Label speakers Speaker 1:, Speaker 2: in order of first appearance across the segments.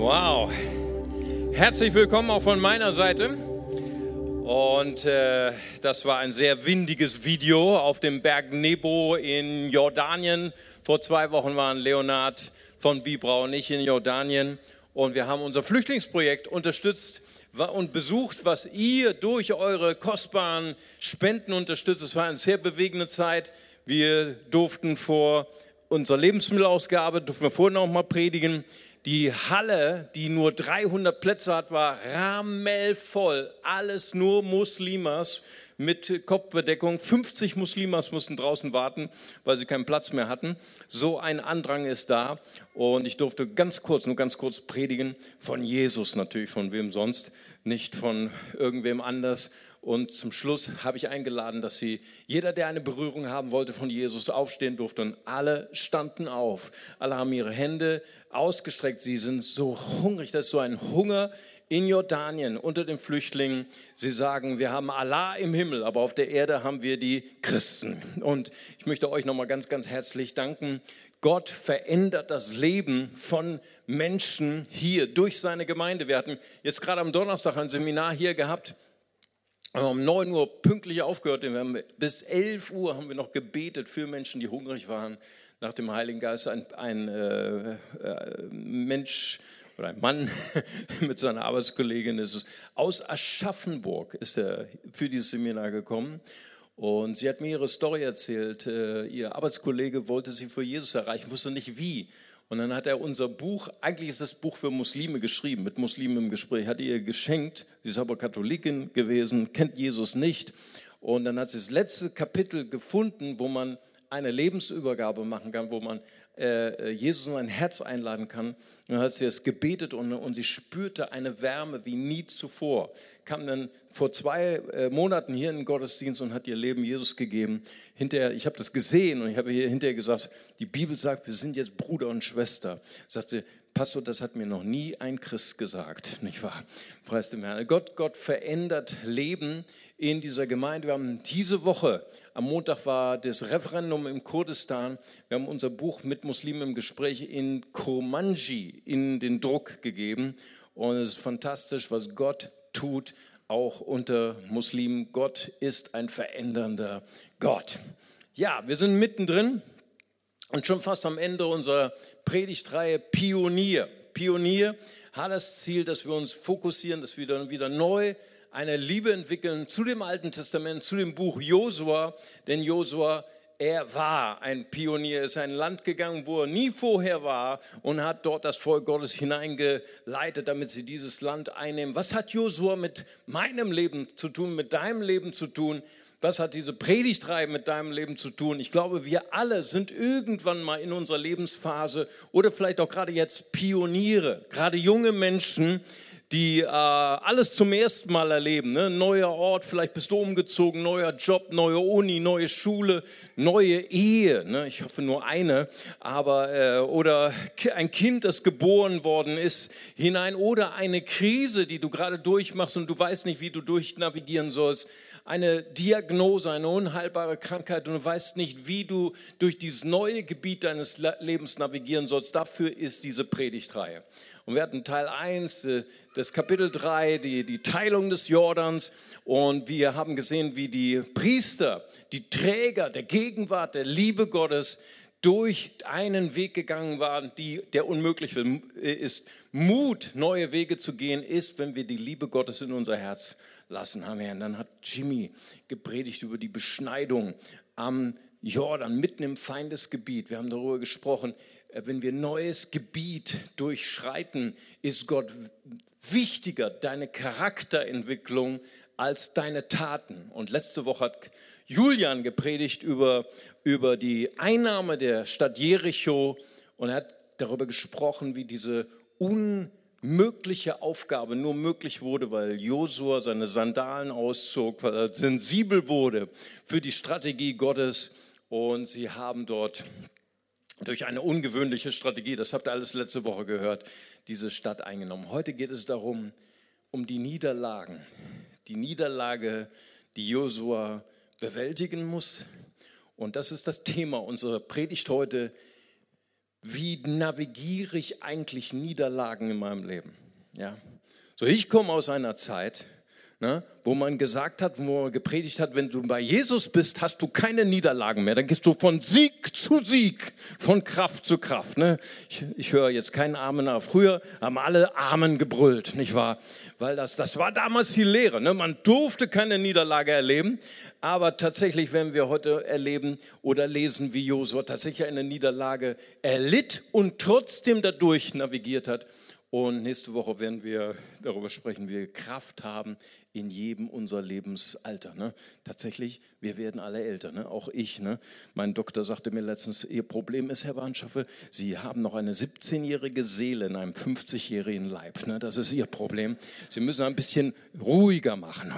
Speaker 1: Wow. Herzlich willkommen auch von meiner Seite. Und äh, das war ein sehr windiges Video auf dem Berg Nebo in Jordanien. Vor zwei Wochen waren Leonard von Bibrau und ich in Jordanien. Und wir haben unser Flüchtlingsprojekt unterstützt und besucht, was ihr durch eure kostbaren Spenden unterstützt. Es war eine sehr bewegende Zeit. Wir durften vor unserer Lebensmittelausgabe, durften wir vorhin noch mal predigen, die Halle, die nur 300 Plätze hat, war rammelvoll. Alles nur Muslimas mit Kopfbedeckung. 50 Muslimas mussten draußen warten, weil sie keinen Platz mehr hatten. So ein Andrang ist da. Und ich durfte ganz kurz, nur ganz kurz predigen von Jesus natürlich, von wem sonst, nicht von irgendwem anders. Und zum Schluss habe ich eingeladen, dass sie, jeder, der eine Berührung haben wollte von Jesus, aufstehen durfte. Und alle standen auf. Alle haben ihre Hände ausgestreckt. Sie sind so hungrig. Das ist so ein Hunger in Jordanien unter den Flüchtlingen. Sie sagen, wir haben Allah im Himmel, aber auf der Erde haben wir die Christen. Und ich möchte euch nochmal ganz, ganz herzlich danken. Gott verändert das Leben von Menschen hier durch seine Gemeinde. Wir hatten jetzt gerade am Donnerstag ein Seminar hier gehabt wir haben um 9 Uhr pünktlich aufgehört. Bis 11 Uhr haben wir noch gebetet für Menschen, die hungrig waren nach dem Heiligen Geist. Ein, ein äh, äh, Mensch oder ein Mann mit seiner Arbeitskollegin ist es, aus Aschaffenburg ist er für dieses Seminar gekommen. Und sie hat mir ihre Story erzählt. Äh, ihr Arbeitskollege wollte sie für Jesus erreichen, wusste nicht wie. Und dann hat er unser Buch, eigentlich ist das Buch für Muslime geschrieben, mit Muslimen im Gespräch, hat ihr geschenkt. Sie ist aber Katholikin gewesen, kennt Jesus nicht. Und dann hat sie das letzte Kapitel gefunden, wo man eine Lebensübergabe machen kann, wo man Jesus in ein Herz einladen kann. Und dann hat sie es gebetet und, und sie spürte eine Wärme wie nie zuvor. Kam dann vor zwei äh, Monaten hier in den Gottesdienst und hat ihr Leben Jesus gegeben. Hinterher, ich habe das gesehen und ich habe hier hinterher gesagt, die Bibel sagt, wir sind jetzt Bruder und Schwester. Sagt sie, Pastor, das hat mir noch nie ein Christ gesagt, nicht wahr? Preis dem Herrn. Gott, Gott verändert Leben in dieser Gemeinde. Wir haben diese Woche, am Montag war das Referendum im Kurdistan. Wir haben unser Buch mit Muslimen im Gespräch in Kurmanji in den Druck gegeben. Und es ist fantastisch, was Gott tut, auch unter Muslimen. Gott ist ein verändernder Gott. Ja, wir sind mittendrin und schon fast am Ende unserer Predigtreihe Pionier. Pionier hat das Ziel, dass wir uns fokussieren, dass wir dann wieder neu eine Liebe entwickeln zu dem Alten Testament, zu dem Buch Josua, denn Josua er war ein Pionier, ist ein Land gegangen, wo er nie vorher war und hat dort das Volk Gottes hineingeleitet, damit sie dieses Land einnehmen. Was hat Josua mit meinem Leben zu tun, mit deinem Leben zu tun? Was hat diese Predigtreihe mit deinem Leben zu tun? Ich glaube, wir alle sind irgendwann mal in unserer Lebensphase oder vielleicht auch gerade jetzt Pioniere, gerade junge Menschen, die äh, alles zum ersten Mal erleben. Ne? Neuer Ort, vielleicht bist du umgezogen, neuer Job, neue Uni, neue Schule, neue Ehe. Ne? Ich hoffe nur eine, aber äh, oder ein Kind, das geboren worden ist, hinein oder eine Krise, die du gerade durchmachst und du weißt nicht, wie du durchnavigieren sollst eine Diagnose, eine unheilbare Krankheit und du weißt nicht, wie du durch dieses neue Gebiet deines Lebens navigieren sollst. Dafür ist diese Predigtreihe. Und wir hatten Teil 1, äh, das Kapitel 3, die, die Teilung des Jordans. Und wir haben gesehen, wie die Priester, die Träger der Gegenwart, der Liebe Gottes, durch einen Weg gegangen waren, die, der unmöglich ist. Mut, neue Wege zu gehen, ist, wenn wir die Liebe Gottes in unser Herz lassen. Und dann hat Jimmy gepredigt über die Beschneidung am Jordan, mitten im Feindesgebiet. Wir haben darüber gesprochen, äh, wenn wir neues Gebiet durchschreiten, ist Gott wichtiger, deine Charakterentwicklung, als deine Taten. Und letzte Woche hat Julian gepredigt über, über die Einnahme der Stadt Jericho und er hat darüber gesprochen, wie diese unmögliche Aufgabe nur möglich wurde, weil Josua seine Sandalen auszog, weil er sensibel wurde für die Strategie Gottes und sie haben dort durch eine ungewöhnliche Strategie, das habt ihr alles letzte Woche gehört, diese Stadt eingenommen. Heute geht es darum, um die Niederlagen, die Niederlage, die Josua bewältigen muss. Und das ist das Thema unserer Predigt heute. Wie navigiere ich eigentlich Niederlagen in meinem Leben? Ja. So, ich komme aus einer Zeit, ne, wo man gesagt hat, wo man gepredigt hat, wenn du bei Jesus bist, hast du keine Niederlagen mehr. Dann gehst du von Sieg zu Sieg, von Kraft zu Kraft. Ne? Ich, ich höre jetzt keinen Amen nach. Früher haben alle Amen gebrüllt, nicht wahr? Weil das, das war damals die Lehre. Ne? Man durfte keine Niederlage erleben. Aber tatsächlich werden wir heute erleben oder lesen, wie Josua tatsächlich eine Niederlage erlitt und trotzdem dadurch navigiert hat. Und nächste Woche werden wir darüber sprechen, wie wir Kraft haben in jedem unserer Lebensalter. Ne? Tatsächlich, wir werden alle älter, ne? auch ich. Ne? Mein Doktor sagte mir letztens, Ihr Problem ist, Herr Bahnschaffe, Sie haben noch eine 17-jährige Seele in einem 50-jährigen Leib. Ne? Das ist Ihr Problem. Sie müssen ein bisschen ruhiger machen.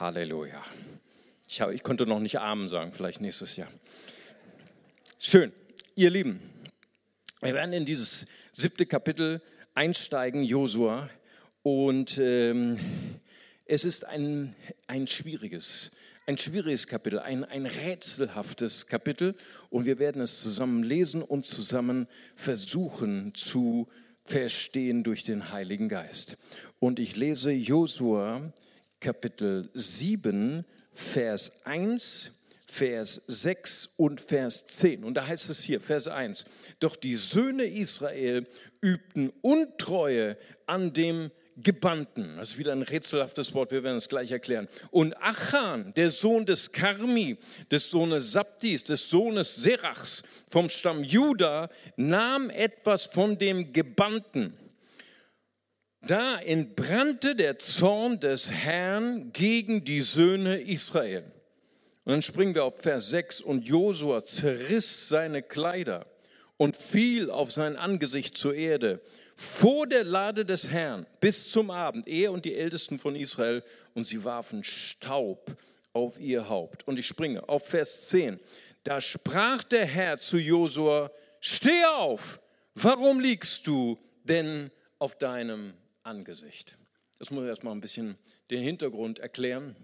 Speaker 1: Halleluja. Ich, hab, ich konnte noch nicht Amen sagen, vielleicht nächstes Jahr. Schön, ihr Lieben. Wir werden in dieses siebte Kapitel einsteigen, Josua. Und ähm, es ist ein, ein schwieriges, ein schwieriges Kapitel, ein, ein rätselhaftes Kapitel. Und wir werden es zusammen lesen und zusammen versuchen zu verstehen durch den Heiligen Geist. Und ich lese Josua Kapitel 7, Vers 1 Vers 6 und Vers 10. Und da heißt es hier, Vers 1, doch die Söhne Israel übten Untreue an dem Gebannten. Das ist wieder ein rätselhaftes Wort, wir werden es gleich erklären. Und Achan, der Sohn des Karmi, des Sohnes Sabdis, des Sohnes Serachs vom Stamm Juda, nahm etwas von dem Gebannten. Da entbrannte der Zorn des Herrn gegen die Söhne Israel. Und dann springen wir auf Vers 6 und Josua zerriss seine Kleider und fiel auf sein Angesicht zur Erde vor der Lade des Herrn bis zum Abend, er und die Ältesten von Israel, und sie warfen Staub auf ihr Haupt. Und ich springe auf Vers 10. Da sprach der Herr zu Josua, steh auf, warum liegst du denn auf deinem Angesicht? Das muss ich erstmal ein bisschen den Hintergrund erklären.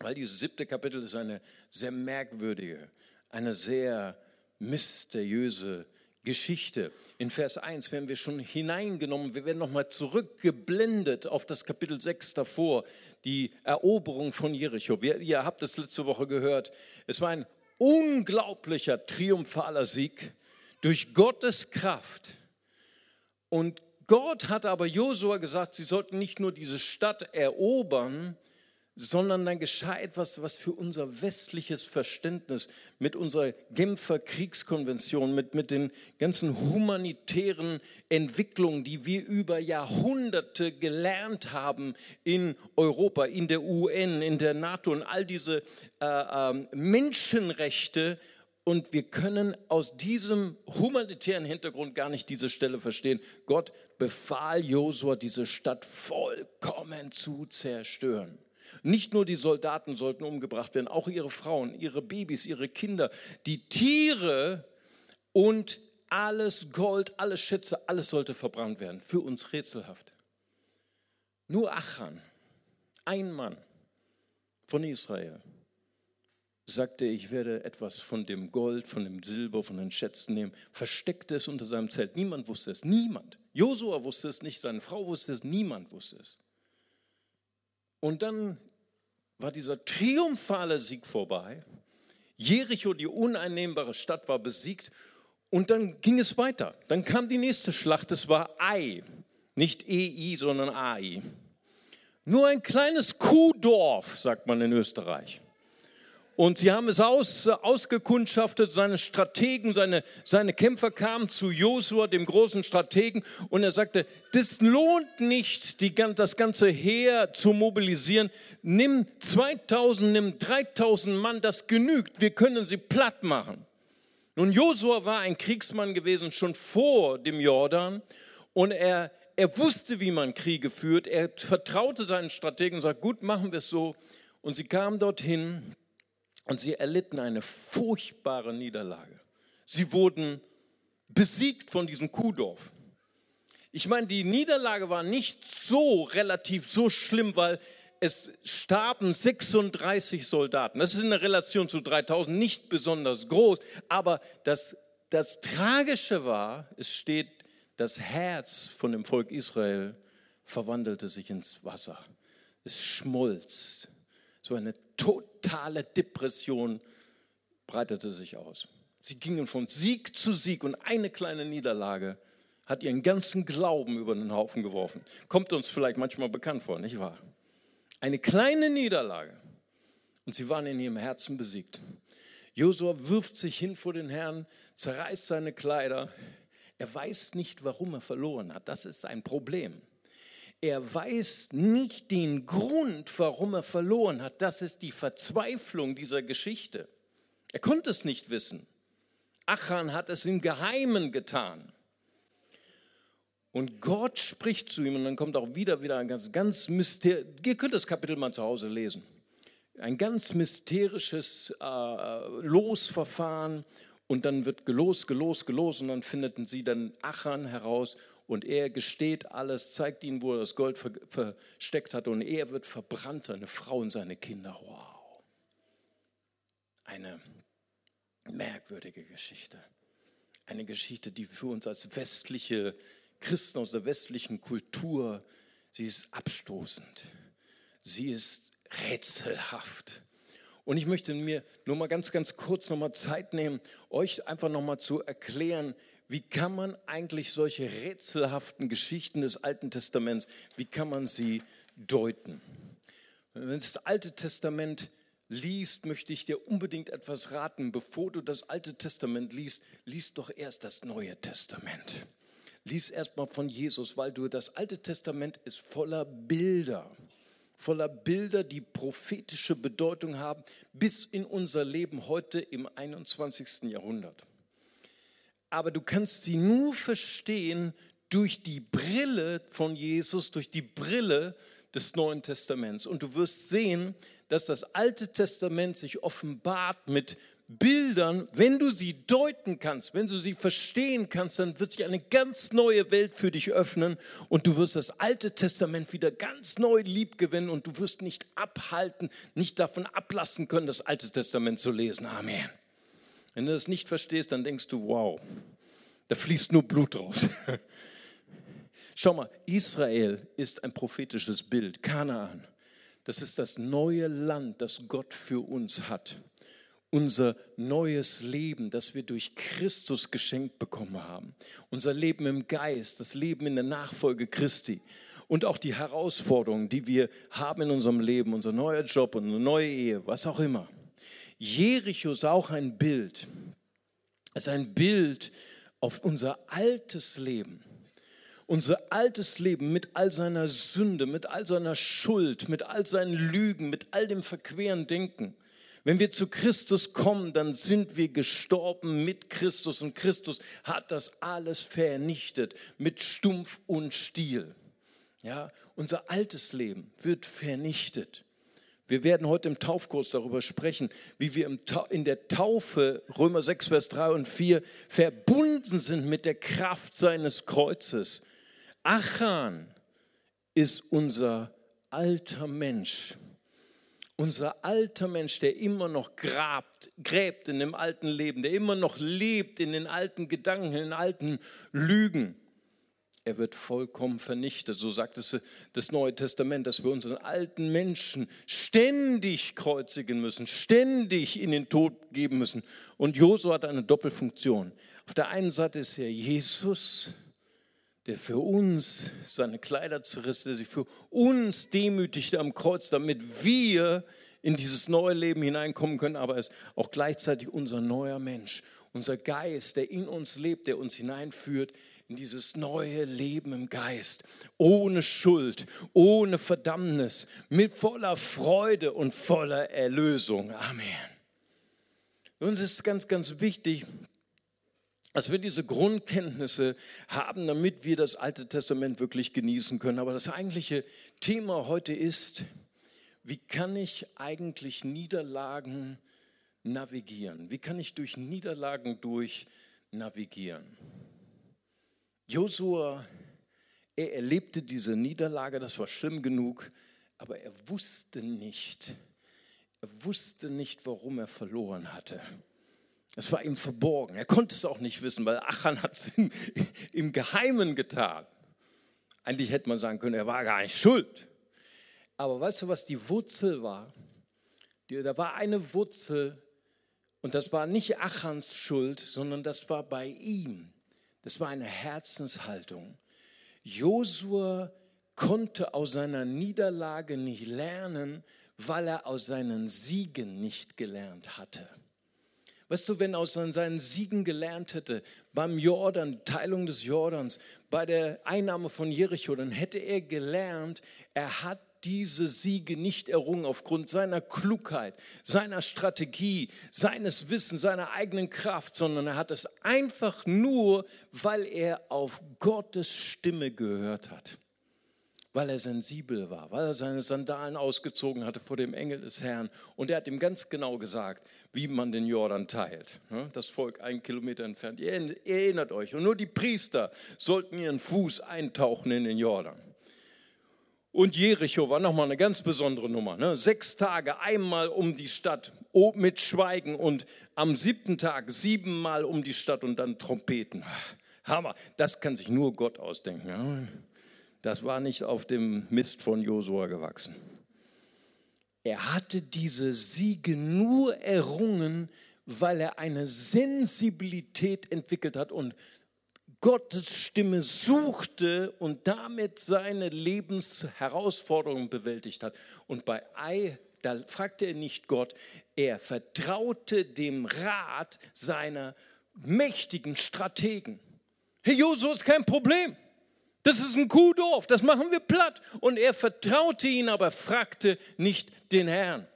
Speaker 1: Weil dieses siebte Kapitel ist eine sehr merkwürdige, eine sehr mysteriöse Geschichte. In Vers 1 werden wir schon hineingenommen, wir werden nochmal zurückgeblendet auf das Kapitel 6 davor, die Eroberung von Jericho. Wir, ihr habt es letzte Woche gehört. Es war ein unglaublicher, triumphaler Sieg durch Gottes Kraft. Und Gott hat aber Josua gesagt, sie sollten nicht nur diese Stadt erobern, sondern dann geschah etwas, was für unser westliches Verständnis mit unserer Genfer Kriegskonvention, mit, mit den ganzen humanitären Entwicklungen, die wir über Jahrhunderte gelernt haben in Europa, in der UN, in der NATO und all diese äh, äh, Menschenrechte. Und wir können aus diesem humanitären Hintergrund gar nicht diese Stelle verstehen. Gott befahl Josua, diese Stadt vollkommen zu zerstören. Nicht nur die Soldaten sollten umgebracht werden, auch ihre Frauen, ihre Babys, ihre Kinder, die Tiere und alles Gold, alles Schätze, alles sollte verbrannt werden. Für uns rätselhaft. Nur Achan, ein Mann von Israel, sagte, ich werde etwas von dem Gold, von dem Silber, von den Schätzen nehmen, versteckte es unter seinem Zelt. Niemand wusste es, niemand. Josua wusste es nicht, seine Frau wusste es, niemand wusste es. Und dann war dieser triumphale Sieg vorbei. Jericho, die uneinnehmbare Stadt, war besiegt. Und dann ging es weiter. Dann kam die nächste Schlacht. Es war Ai. Nicht EI, sondern AI. Nur ein kleines Kuhdorf, sagt man in Österreich. Und sie haben es aus, ausgekundschaftet, seine Strategen, seine, seine Kämpfer kamen zu Josua, dem großen Strategen, und er sagte, das lohnt nicht, die, das ganze Heer zu mobilisieren. Nimm 2000, nimm 3000 Mann, das genügt, wir können sie platt machen. Nun, Josua war ein Kriegsmann gewesen, schon vor dem Jordan, und er, er wusste, wie man Kriege führt. Er vertraute seinen Strategen und sagte, gut, machen wir es so. Und sie kamen dorthin und sie erlitten eine furchtbare Niederlage. Sie wurden besiegt von diesem Kuhdorf. Ich meine, die Niederlage war nicht so relativ so schlimm, weil es starben 36 Soldaten. Das ist in der Relation zu 3000 nicht besonders groß, aber das das Tragische war, es steht, das Herz von dem Volk Israel verwandelte sich ins Wasser. Es schmolz. So eine totale Depression breitete sich aus. Sie gingen von Sieg zu Sieg und eine kleine Niederlage hat ihren ganzen Glauben über den Haufen geworfen. Kommt uns vielleicht manchmal bekannt vor, nicht wahr? Eine kleine Niederlage und sie waren in ihrem Herzen besiegt. Josua wirft sich hin vor den Herrn, zerreißt seine Kleider. Er weiß nicht, warum er verloren hat. Das ist ein Problem. Er weiß nicht den Grund, warum er verloren hat. Das ist die Verzweiflung dieser Geschichte. Er konnte es nicht wissen. Achan hat es im Geheimen getan. Und Gott spricht zu ihm und dann kommt auch wieder, wieder ein ganz, ganz Myster Ihr könnt das Kapitel mal zu Hause lesen. Ein ganz mysterisches äh, Losverfahren und dann wird gelost, gelost, gelost und dann finden sie dann Achan heraus und er gesteht alles, zeigt ihnen, wo er das Gold ver versteckt hat und er wird verbrannt, seine Frau und seine Kinder. Wow. Eine merkwürdige Geschichte. Eine Geschichte, die für uns als westliche Christen aus der westlichen Kultur, sie ist abstoßend. Sie ist rätselhaft. Und ich möchte mir nur mal ganz, ganz kurz noch mal Zeit nehmen, euch einfach noch mal zu erklären, wie kann man eigentlich solche rätselhaften Geschichten des Alten Testaments, wie kann man sie deuten? Wenn das Alte Testament liest, möchte ich dir unbedingt etwas raten. Bevor du das Alte Testament liest, liest doch erst das Neue Testament. Lies erst mal von Jesus, weil du das Alte Testament ist voller Bilder voller Bilder, die prophetische Bedeutung haben, bis in unser Leben heute im 21. Jahrhundert. Aber du kannst sie nur verstehen durch die Brille von Jesus, durch die Brille des Neuen Testaments. Und du wirst sehen, dass das Alte Testament sich offenbart mit Bildern, wenn du sie deuten kannst, wenn du sie verstehen kannst, dann wird sich eine ganz neue Welt für dich öffnen und du wirst das Alte Testament wieder ganz neu liebgewinnen und du wirst nicht abhalten, nicht davon ablassen können, das Alte Testament zu lesen. Amen. Wenn du das nicht verstehst, dann denkst du, wow, da fließt nur Blut raus. Schau mal, Israel ist ein prophetisches Bild, Kanaan. Das ist das neue Land, das Gott für uns hat unser neues Leben, das wir durch Christus geschenkt bekommen haben. Unser Leben im Geist, das Leben in der Nachfolge Christi und auch die Herausforderungen, die wir haben in unserem Leben, unser neuer Job und eine neue Ehe, was auch immer. Jericho ist auch ein Bild. Es ist ein Bild auf unser altes Leben. Unser altes Leben mit all seiner Sünde, mit all seiner Schuld, mit all seinen Lügen, mit all dem verqueren Denken. Wenn wir zu Christus kommen, dann sind wir gestorben mit Christus und Christus hat das alles vernichtet mit Stumpf und Stiel. Ja, unser altes Leben wird vernichtet. Wir werden heute im Taufkurs darüber sprechen, wie wir in der Taufe, Römer 6, Vers 3 und 4, verbunden sind mit der Kraft seines Kreuzes. Achan ist unser alter Mensch unser alter Mensch, der immer noch grabt, gräbt in dem alten Leben, der immer noch lebt in den alten Gedanken, in den alten Lügen, er wird vollkommen vernichtet. So sagt es das Neue Testament, dass wir unseren alten Menschen ständig kreuzigen müssen, ständig in den Tod geben müssen. Und Josua hat eine Doppelfunktion. Auf der einen Seite ist er Jesus, der für uns seine Kleider zerriss, der sich für uns demütigte am Kreuz, damit wir in dieses neue Leben hineinkommen können, aber er ist auch gleichzeitig unser neuer Mensch, unser Geist, der in uns lebt, der uns hineinführt in dieses neue Leben im Geist, ohne Schuld, ohne Verdammnis, mit voller Freude und voller Erlösung. Amen. Uns ist ganz, ganz wichtig, dass wir diese Grundkenntnisse haben, damit wir das Alte Testament wirklich genießen können. Aber das eigentliche Thema heute ist, wie kann ich eigentlich Niederlagen navigieren? Wie kann ich durch Niederlagen durch navigieren? Josua, er erlebte diese Niederlage, das war schlimm genug, aber er wusste nicht, er wusste nicht, warum er verloren hatte. Es war ihm verborgen. Er konnte es auch nicht wissen, weil Achan hat es im, im Geheimen getan. Eigentlich hätte man sagen können, er war gar nicht schuld. Aber weißt du, was die Wurzel war? Die, da war eine Wurzel und das war nicht Achans Schuld, sondern das war bei ihm. Das war eine Herzenshaltung. Josua konnte aus seiner Niederlage nicht lernen, weil er aus seinen Siegen nicht gelernt hatte. Weißt du, wenn er aus seinen Siegen gelernt hätte, beim Jordan, Teilung des Jordans, bei der Einnahme von Jericho, dann hätte er gelernt, er hat diese Siege nicht errungen aufgrund seiner Klugheit, seiner Strategie, seines Wissens, seiner eigenen Kraft, sondern er hat es einfach nur, weil er auf Gottes Stimme gehört hat weil er sensibel war, weil er seine Sandalen ausgezogen hatte vor dem Engel des Herrn. Und er hat ihm ganz genau gesagt, wie man den Jordan teilt. Das Volk einen Kilometer entfernt. Ihr erinnert euch. Und nur die Priester sollten ihren Fuß eintauchen in den Jordan. Und Jericho war nochmal eine ganz besondere Nummer. Ne? Sechs Tage einmal um die Stadt mit Schweigen und am siebten Tag siebenmal um die Stadt und dann Trompeten. Hammer, das kann sich nur Gott ausdenken. Das war nicht auf dem Mist von Josua gewachsen. Er hatte diese Siege nur errungen, weil er eine Sensibilität entwickelt hat und Gottes Stimme suchte und damit seine Lebensherausforderungen bewältigt hat. Und bei Ei, da fragte er nicht Gott, er vertraute dem Rat seiner mächtigen Strategen. Herr Josua ist kein Problem. Das ist ein Kuhdorf, das machen wir platt. Und er vertraute ihn, aber fragte nicht den Herrn.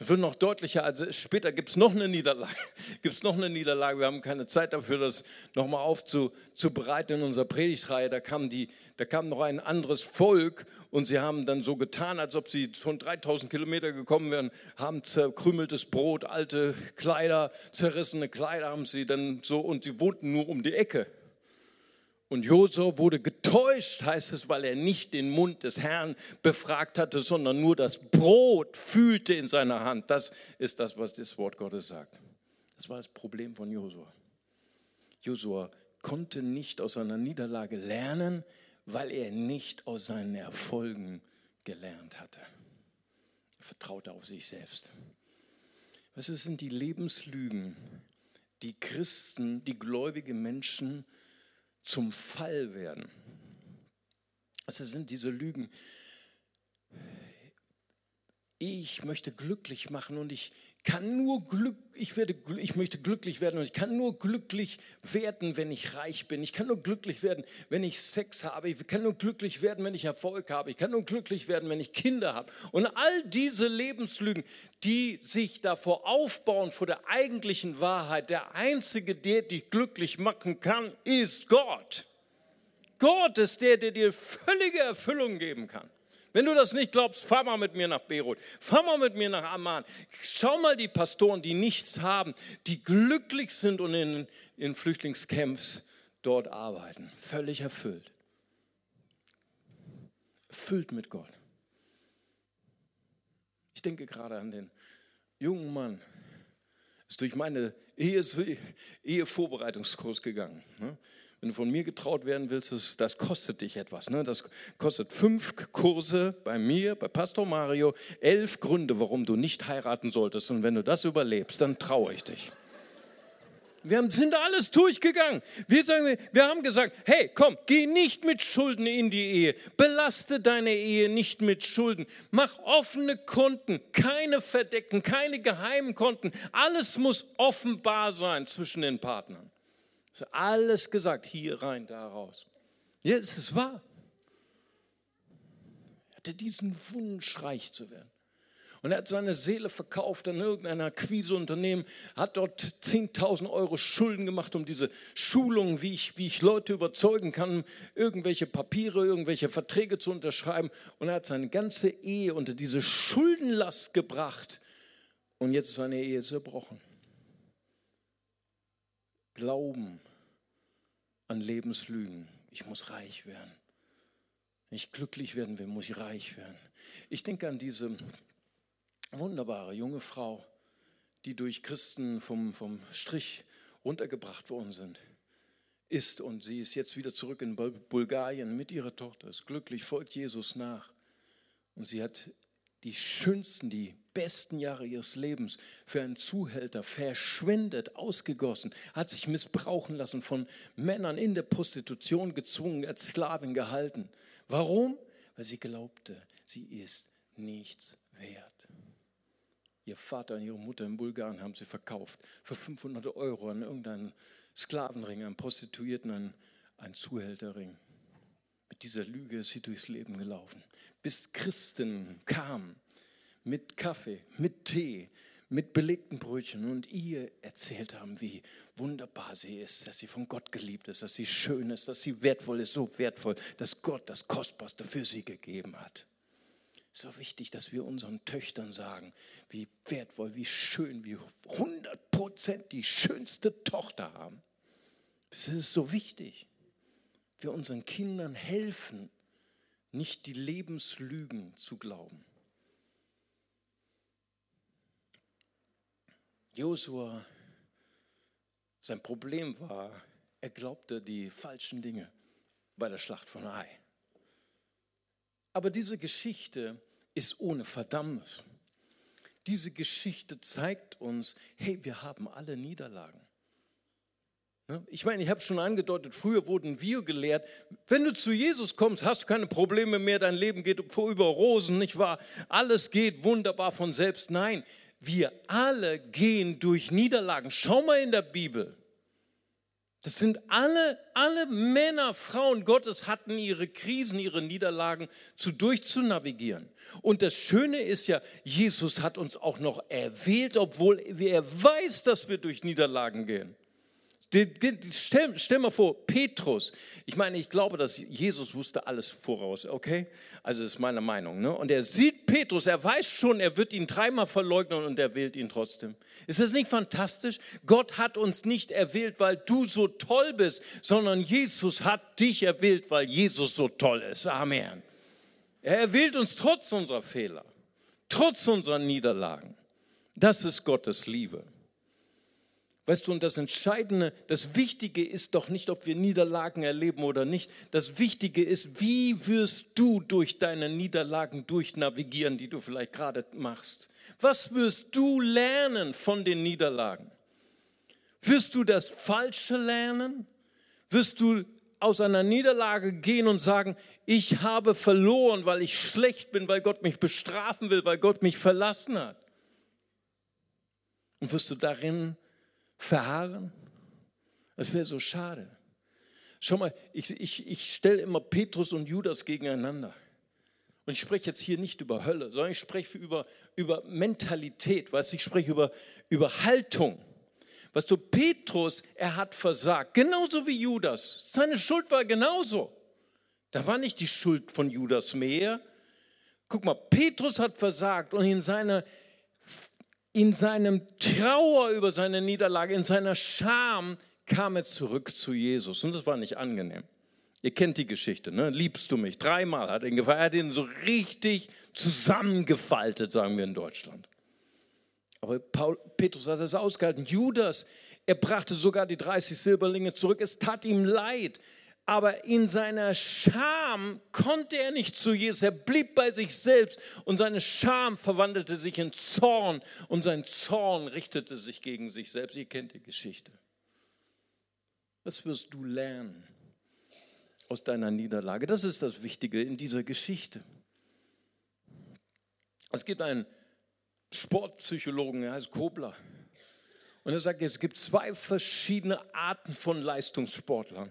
Speaker 1: Es wird noch deutlicher, also später gibt es noch eine Niederlage. Gibt es noch eine Niederlage? Wir haben keine Zeit dafür, das nochmal aufzubereiten in unserer Predigtreihe. Da kam, die, da kam noch ein anderes Volk und sie haben dann so getan, als ob sie von 3000 Kilometer gekommen wären, haben zerkrümeltes Brot, alte Kleider, zerrissene Kleider haben sie dann so und sie wohnten nur um die Ecke. Und Josua wurde getäuscht, heißt es, weil er nicht den Mund des Herrn befragt hatte, sondern nur das Brot fühlte in seiner Hand. Das ist das, was das Wort Gottes sagt. Das war das Problem von Josua. Josua konnte nicht aus seiner Niederlage lernen, weil er nicht aus seinen Erfolgen gelernt hatte. Er vertraute auf sich selbst. Was sind die Lebenslügen, die Christen, die gläubige Menschen zum Fall werden. Also sind diese Lügen. Ich möchte glücklich machen und ich kann nur Glück, ich, werde, ich möchte glücklich werden und ich kann nur glücklich werden, wenn ich reich bin. Ich kann nur glücklich werden, wenn ich Sex habe. Ich kann nur glücklich werden, wenn ich Erfolg habe. Ich kann nur glücklich werden, wenn ich Kinder habe. Und all diese Lebenslügen, die sich davor aufbauen, vor der eigentlichen Wahrheit, der Einzige, der dich glücklich machen kann, ist Gott. Gott ist der, der dir völlige Erfüllung geben kann. Wenn du das nicht glaubst, fahr mal mit mir nach Beirut, fahr mal mit mir nach Amman. Schau mal die Pastoren, die nichts haben, die glücklich sind und in, in Flüchtlingscamps dort arbeiten. Völlig erfüllt. Erfüllt mit Gott. Ich denke gerade an den jungen Mann, ist durch meine Ehevorbereitungskurs gegangen. Ne? Wenn du von mir getraut werden willst, das, das kostet dich etwas. Ne? Das kostet fünf Kurse bei mir, bei Pastor Mario, elf Gründe, warum du nicht heiraten solltest. Und wenn du das überlebst, dann traue ich dich. Wir sind alles durchgegangen. Wir, sagen, wir haben gesagt, hey, komm, geh nicht mit Schulden in die Ehe. Belaste deine Ehe nicht mit Schulden. Mach offene Konten, keine verdeckten, keine geheimen Konten. Alles muss offenbar sein zwischen den Partnern. Ist alles gesagt, hier rein, da raus. Ist es wahr. Er hatte diesen Wunsch, reich zu werden. Und er hat seine Seele verkauft an irgendein Akquiseunternehmen, hat dort 10.000 Euro Schulden gemacht, um diese Schulung, wie ich, wie ich Leute überzeugen kann, irgendwelche Papiere, irgendwelche Verträge zu unterschreiben. Und er hat seine ganze Ehe unter diese Schuldenlast gebracht. Und jetzt ist seine Ehe zerbrochen. Glauben an Lebenslügen. Ich muss reich werden. Wenn ich glücklich werden will, muss ich reich werden. Ich denke an diese wunderbare junge Frau, die durch Christen vom, vom Strich runtergebracht worden sind, ist und sie ist jetzt wieder zurück in Bulgarien mit ihrer Tochter, ist glücklich, folgt Jesus nach. Und sie hat die schönsten, die besten Jahre ihres Lebens für einen Zuhälter verschwendet, ausgegossen, hat sich missbrauchen lassen von Männern in der Prostitution gezwungen, als Sklavin gehalten. Warum? Weil sie glaubte, sie ist nichts wert. Ihr Vater und ihre Mutter in Bulgarien haben sie verkauft für 500 Euro an irgendeinen Sklavenring, einen Prostituierten, einen, einen Zuhälterring. Mit dieser Lüge ist sie durchs Leben gelaufen, bis Christen kamen mit Kaffee, mit Tee, mit belegten Brötchen und ihr erzählt haben, wie wunderbar sie ist, dass sie von Gott geliebt ist, dass sie schön ist, dass sie wertvoll ist, so wertvoll, dass Gott das Kostbarste für sie gegeben hat so wichtig, dass wir unseren Töchtern sagen, wie wertvoll, wie schön, wie 100 Prozent die schönste Tochter haben. Das ist so wichtig. Wir unseren Kindern helfen, nicht die Lebenslügen zu glauben. Josua, sein Problem war, er glaubte die falschen Dinge bei der Schlacht von Ai. Aber diese Geschichte ist ohne Verdammnis. Diese Geschichte zeigt uns, hey, wir haben alle Niederlagen. Ne? Ich meine, ich habe schon angedeutet, früher wurden wir gelehrt, wenn du zu Jesus kommst, hast du keine Probleme mehr, dein Leben geht über Rosen, nicht wahr? Alles geht wunderbar von selbst. Nein, wir alle gehen durch Niederlagen. Schau mal in der Bibel. Das sind alle, alle Männer, Frauen Gottes hatten ihre Krisen, ihre Niederlagen zu durchzunavigieren. Und das Schöne ist ja, Jesus hat uns auch noch erwählt, obwohl er weiß, dass wir durch Niederlagen gehen. Stell, stell mal vor, Petrus. Ich meine, ich glaube, dass Jesus wusste alles voraus, okay? Also das ist meine Meinung. Ne? Und er sieht Petrus, er weiß schon, er wird ihn dreimal verleugnen und er wählt ihn trotzdem. Ist das nicht fantastisch? Gott hat uns nicht erwählt, weil du so toll bist, sondern Jesus hat dich erwählt, weil Jesus so toll ist. Amen. Er erwählt uns trotz unserer Fehler, trotz unserer Niederlagen. Das ist Gottes Liebe. Weißt du, und das Entscheidende, das Wichtige ist doch nicht, ob wir Niederlagen erleben oder nicht. Das Wichtige ist, wie wirst du durch deine Niederlagen durchnavigieren, die du vielleicht gerade machst. Was wirst du lernen von den Niederlagen? Wirst du das Falsche lernen? Wirst du aus einer Niederlage gehen und sagen, ich habe verloren, weil ich schlecht bin, weil Gott mich bestrafen will, weil Gott mich verlassen hat? Und wirst du darin verharren? Das wäre so schade. Schau mal, ich, ich, ich stelle immer Petrus und Judas gegeneinander. Und ich spreche jetzt hier nicht über Hölle, sondern ich spreche über, über Mentalität, weißt du, ich spreche über, über Haltung. Weißt du, Petrus, er hat versagt, genauso wie Judas. Seine Schuld war genauso. Da war nicht die Schuld von Judas mehr. Guck mal, Petrus hat versagt und in seiner in seinem Trauer über seine Niederlage, in seiner Scham kam er zurück zu Jesus. Und das war nicht angenehm. Ihr kennt die Geschichte, ne? Liebst du mich? Dreimal hat er ihn gefallen. Er hat ihn so richtig zusammengefaltet, sagen wir in Deutschland. Aber Paul, Petrus hat das ausgehalten. Judas, er brachte sogar die 30 Silberlinge zurück. Es tat ihm leid. Aber in seiner Scham konnte er nicht zu Jesus. Er blieb bei sich selbst und seine Scham verwandelte sich in Zorn und sein Zorn richtete sich gegen sich selbst. Ihr kennt die Geschichte. Was wirst du lernen aus deiner Niederlage? Das ist das Wichtige in dieser Geschichte. Es gibt einen Sportpsychologen, der heißt Kobler. Und er sagt, es gibt zwei verschiedene Arten von Leistungssportlern.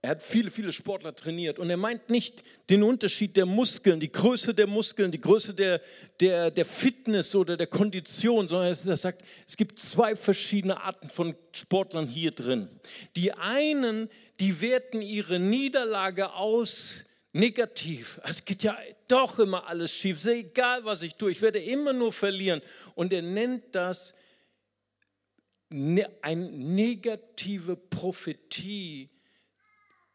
Speaker 1: Er hat viele, viele Sportler trainiert und er meint nicht den Unterschied der Muskeln, die Größe der Muskeln, die Größe der, der, der Fitness oder der Kondition, sondern er sagt, es gibt zwei verschiedene Arten von Sportlern hier drin. Die einen, die werten ihre Niederlage aus negativ. Es geht ja doch immer alles schief, egal was ich tue, ich werde immer nur verlieren. Und er nennt das ne, eine negative Prophetie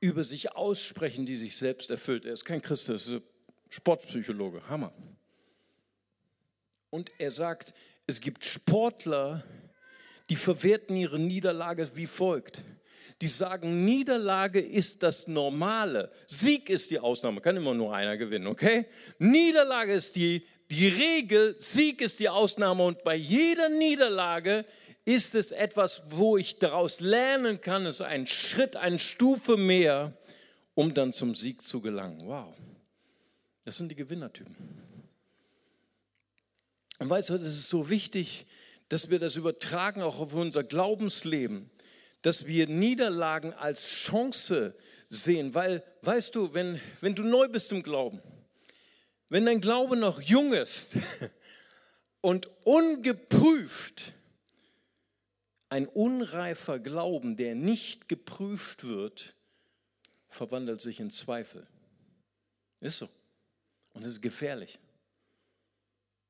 Speaker 1: über sich aussprechen, die sich selbst erfüllt. Er ist kein Christ, er ist Sportpsychologe. Hammer. Und er sagt, Es gibt Sportler, die verwerten ihre Niederlage wie folgt. Die sagen, Niederlage ist das Normale. Sieg ist die Ausnahme. Kann immer nur einer gewinnen, okay? Niederlage ist die, die Regel, Sieg ist die Ausnahme. Und bei jeder Niederlage ist es etwas, wo ich daraus lernen kann. Es ist ein Schritt, eine Stufe mehr, um dann zum Sieg zu gelangen. Wow. Das sind die Gewinnertypen. Und weißt du, das ist so wichtig, dass wir das übertragen auch auf unser Glaubensleben, dass wir Niederlagen als Chance sehen, weil, weißt du, wenn, wenn du neu bist im Glauben, wenn dein Glaube noch jung ist und ungeprüft, ein unreifer Glauben, der nicht geprüft wird, verwandelt sich in Zweifel. Ist so. Und das ist gefährlich.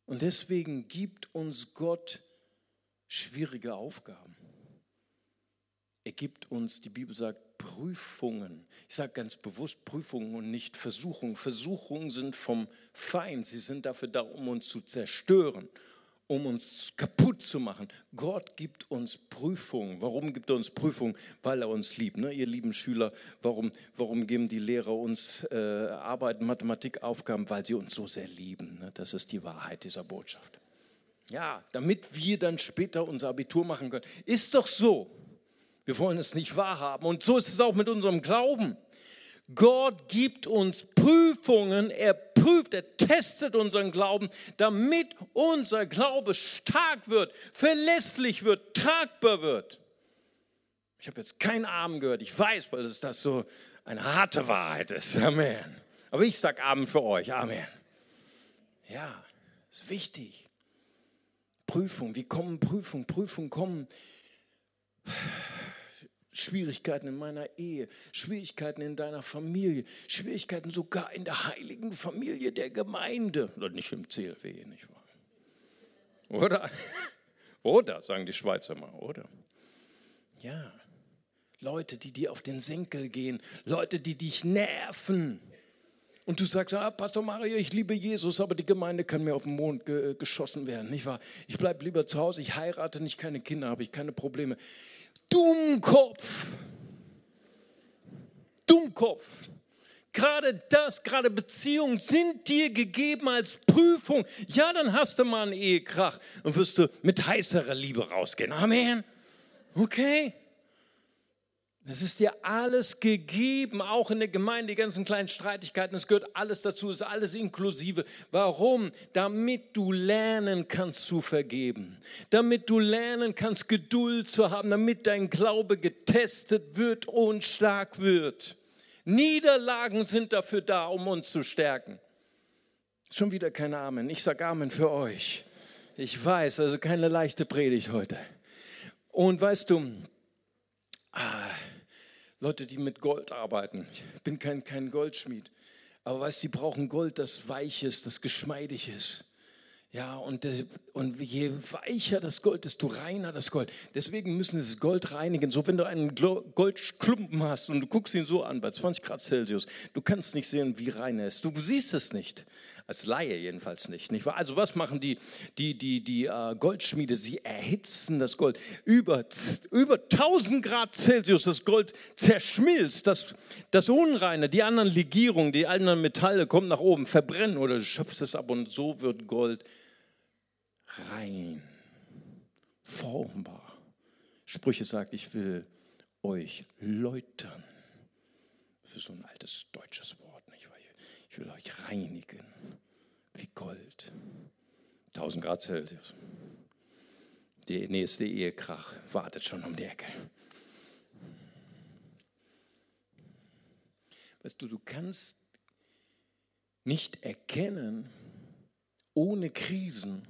Speaker 1: Und deswegen gibt uns Gott schwierige Aufgaben. Er gibt uns, die Bibel sagt, Prüfungen. Ich sage ganz bewusst Prüfungen und nicht Versuchungen. Versuchungen sind vom Feind. Sie sind dafür da, um uns zu zerstören, um uns kaputt zu machen. Gott gibt uns Prüfungen. Warum gibt er uns Prüfungen? Weil er uns liebt. Ne? Ihr lieben Schüler, warum, warum geben die Lehrer uns äh, Arbeiten, Mathematikaufgaben? Weil sie uns so sehr lieben. Ne? Das ist die Wahrheit dieser Botschaft. Ja, damit wir dann später unser Abitur machen können. Ist doch so. Wir wollen es nicht wahrhaben. Und so ist es auch mit unserem Glauben. Gott gibt uns Prüfungen, er prüft, er testet unseren Glauben, damit unser Glaube stark wird, verlässlich wird, tragbar wird. Ich habe jetzt keinen Amen gehört, ich weiß, weil es das so eine harte Wahrheit ist. Amen. Aber ich sage Amen für euch. Amen. Ja, ist wichtig. Prüfung, wie kommen Prüfungen? Prüfungen kommen Schwierigkeiten in meiner Ehe, Schwierigkeiten in deiner Familie, Schwierigkeiten sogar in der heiligen Familie der Gemeinde. Oder nicht im CLW, nicht wahr? Oder? Oder, sagen die Schweizer mal, oder? Ja. Leute, die dir auf den Senkel gehen, Leute, die dich nerven. Und du sagst, ah, Pastor Mario, ich liebe Jesus, aber die Gemeinde kann mir auf den Mond ge geschossen werden, nicht wahr? Ich bleibe lieber zu Hause, ich heirate nicht, keine Kinder, habe ich keine Probleme. Dummkopf. Dummkopf. Gerade das, gerade Beziehungen sind dir gegeben als Prüfung. Ja, dann hast du mal einen Ehekrach und wirst du mit heißerer Liebe rausgehen. Amen. Okay. Es ist dir alles gegeben, auch in der Gemeinde, die ganzen kleinen Streitigkeiten, es gehört alles dazu, es ist alles inklusive. Warum? Damit du lernen kannst zu vergeben, damit du lernen kannst, Geduld zu haben, damit dein Glaube getestet wird und stark wird. Niederlagen sind dafür da, um uns zu stärken. Schon wieder kein Amen. Ich sage Amen für euch. Ich weiß, also keine leichte Predigt heute. Und weißt du, ah, Leute, die mit Gold arbeiten. Ich bin kein, kein Goldschmied. Aber weißt du, die brauchen Gold, das weich ist, das geschmeidig ist. Ja, und, das, und je weicher das Gold, desto reiner das Gold. Deswegen müssen sie das Gold reinigen. So, wenn du einen Goldklumpen hast und du guckst ihn so an bei 20 Grad Celsius, du kannst nicht sehen, wie rein er ist. Du siehst es nicht. Als Laie jedenfalls nicht, nicht wahr? Also was machen die, die, die, die äh, Goldschmiede? Sie erhitzen das Gold. Über, über 1000 Grad Celsius das Gold zerschmilzt. Das, das Unreine, die anderen Legierungen, die anderen Metalle kommen nach oben, verbrennen oder du schöpfst es ab und so wird Gold rein, formbar. Sprüche sagt, ich will euch läutern. Ist so ein altes deutsches Wort? Ich will euch reinigen wie Gold. 1000 Grad Celsius. Der nächste Ehekrach wartet schon um die Ecke. Weißt du, du kannst nicht erkennen, ohne Krisen,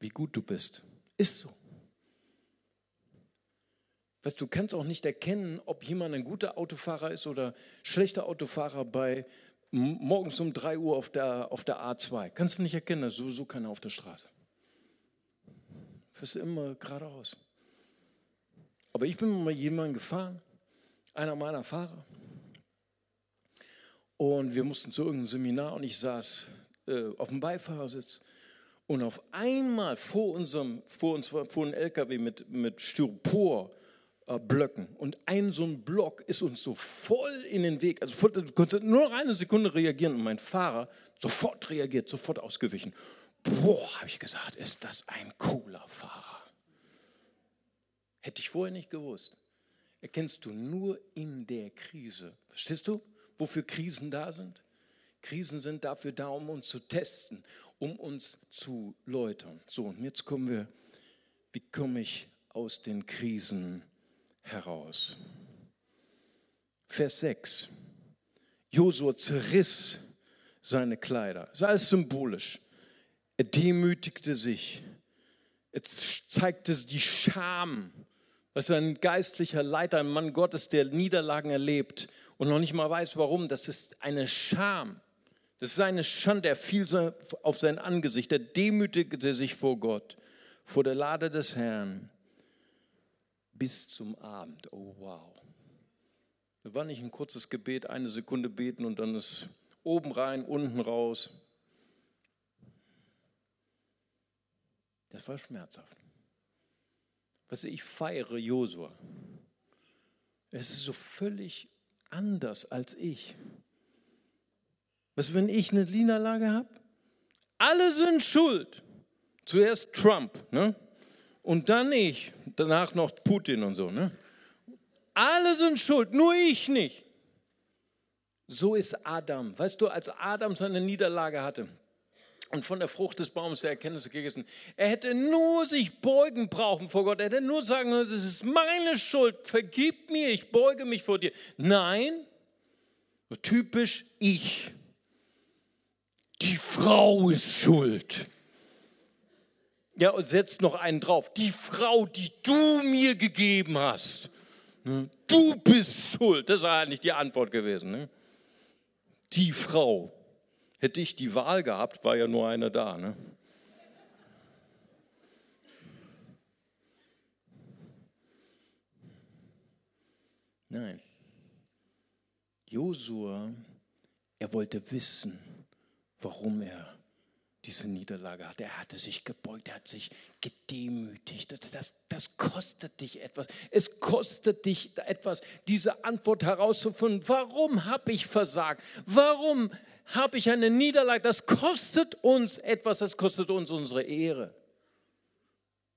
Speaker 1: wie gut du bist. Ist so. Weißt du, kannst auch nicht erkennen, ob jemand ein guter Autofahrer ist oder schlechter Autofahrer bei morgens um 3 Uhr auf der, auf der A2. Kannst du nicht erkennen, ist sowieso keiner auf der Straße. Fährst immer geradeaus. Aber ich bin mal jemanden gefahren, einer meiner Fahrer. Und wir mussten zu irgendeinem Seminar und ich saß äh, auf dem Beifahrersitz. Und auf einmal vor, unserem, vor uns vor ein LKW mit, mit Styropor-Blöcken. Und ein so ein Block ist uns so voll in den Weg. Also voll, du konntest nur noch eine Sekunde reagieren und mein Fahrer sofort reagiert, sofort ausgewichen. Boah, habe ich gesagt, ist das ein cooler Fahrer. Hätte ich vorher nicht gewusst. Erkennst du nur in der Krise. Verstehst du, wofür Krisen da sind? Krisen sind dafür da, um uns zu testen, um uns zu läutern. So, und jetzt kommen wir, wie komme ich aus den Krisen heraus? Vers 6. Josua zerriss seine Kleider. Das ist alles symbolisch. Er demütigte sich. Er zeigte die Scham. Was ein geistlicher Leiter, ein Mann Gottes, der Niederlagen erlebt und noch nicht mal weiß, warum. Das ist eine Scham. Das ist eine Schande. Er fiel auf sein Angesicht. Er demütigte sich vor Gott, vor der Lade des Herrn bis zum Abend. Oh, wow. Das war nicht ein kurzes Gebet, eine Sekunde beten und dann ist oben rein, unten raus. Das war schmerzhaft. Was ich feiere Josua. Es ist so völlig anders als ich. Was, wenn ich eine Niederlage habe? Alle sind schuld. Zuerst Trump, ne? Und dann ich, danach noch Putin und so, ne? Alle sind schuld, nur ich nicht. So ist Adam. Weißt du, als Adam seine Niederlage hatte und von der Frucht des Baums der Erkenntnis gegessen, er hätte nur sich beugen brauchen vor Gott. Er hätte nur sagen müssen, das ist meine Schuld, vergib mir, ich beuge mich vor dir. Nein, typisch ich die Frau ist schuld. Ja, und setzt noch einen drauf. Die Frau, die du mir gegeben hast. Ne? Du bist schuld. Das war eigentlich die Antwort gewesen. Ne? Die Frau. Hätte ich die Wahl gehabt, war ja nur eine da. Ne? Nein. Josua, er wollte wissen, warum er diese Niederlage hatte. Er hatte sich gebeugt, er hat sich gedemütigt. Das, das kostet dich etwas. Es kostet dich etwas, diese Antwort herauszufinden. Warum habe ich versagt? Warum habe ich eine Niederlage? Das kostet uns etwas, das kostet uns unsere Ehre.